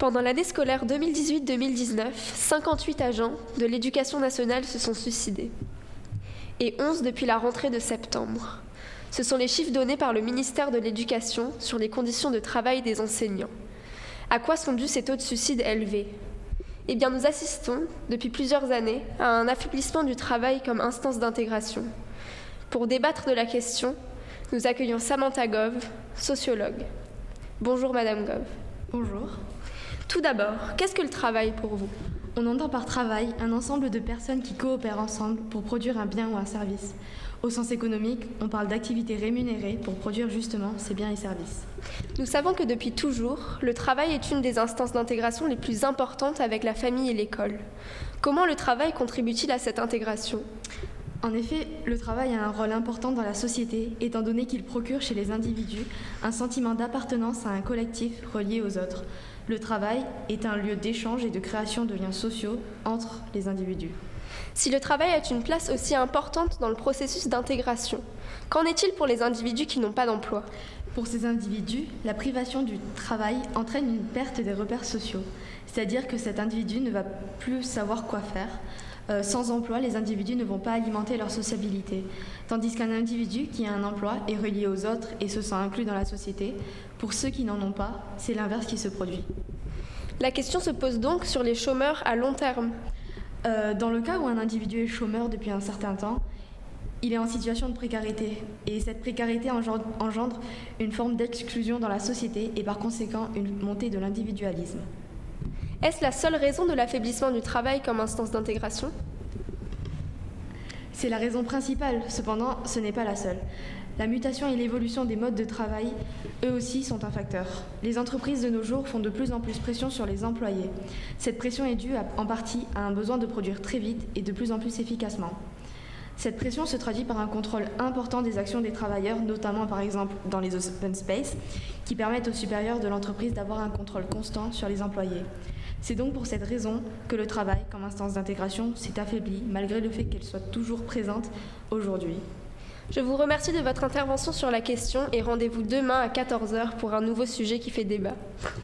Pendant l'année scolaire 2018-2019, 58 agents de l'éducation nationale se sont suicidés et 11 depuis la rentrée de septembre. Ce sont les chiffres donnés par le ministère de l'Éducation sur les conditions de travail des enseignants. À quoi sont dus ces taux de suicide élevés? Eh bien, nous assistons, depuis plusieurs années, à un affaiblissement du travail comme instance d'intégration. Pour débattre de la question, nous accueillons Samantha Gove, sociologue. Bonjour Madame Gove. Bonjour. Tout d'abord, qu'est-ce que le travail pour vous? On entend par travail un ensemble de personnes qui coopèrent ensemble pour produire un bien ou un service. Au sens économique, on parle d'activités rémunérées pour produire justement ces biens et services. Nous savons que depuis toujours, le travail est une des instances d'intégration les plus importantes avec la famille et l'école. Comment le travail contribue-t-il à cette intégration? En effet, le travail a un rôle important dans la société, étant donné qu'il procure chez les individus un sentiment d'appartenance à un collectif relié aux autres. Le travail est un lieu d'échange et de création de liens sociaux entre les individus. Si le travail a une place aussi importante dans le processus d'intégration, qu'en est-il pour les individus qui n'ont pas d'emploi? Pour ces individus, la privation du travail entraîne une perte des repères sociaux, c'est-à-dire que cet individu ne va plus savoir quoi faire. Euh, sans emploi, les individus ne vont pas alimenter leur sociabilité, tandis qu'un individu qui a un emploi est relié aux autres et se sent inclus dans la société. Pour ceux qui n'en ont pas, c'est l'inverse qui se produit. La question se pose donc sur les chômeurs à long terme. Euh, dans le cas où un individu est chômeur depuis un certain temps, il est en situation de précarité. Et cette précarité engendre une forme d'exclusion dans la société et par conséquent une montée de l'individualisme. Est-ce la seule raison de l'affaiblissement du travail comme instance d'intégration? C'est la raison principale, cependant ce n'est pas la seule. La mutation et l'évolution des modes de travail, eux aussi, sont un facteur. Les entreprises de nos jours font de plus en plus pression sur les employés. Cette pression est due en partie à un besoin de produire très vite et de plus en plus efficacement. Cette pression se traduit par un contrôle important des actions des travailleurs, notamment par exemple dans les open space, qui permettent aux supérieurs de l'entreprise d'avoir un contrôle constant sur les employés. C'est donc pour cette raison que le travail, comme instance d'intégration, s'est affaibli, malgré le fait qu'elle soit toujours présente aujourd'hui. Je vous remercie de votre intervention sur la question et rendez-vous demain à 14h pour un nouveau sujet qui fait débat.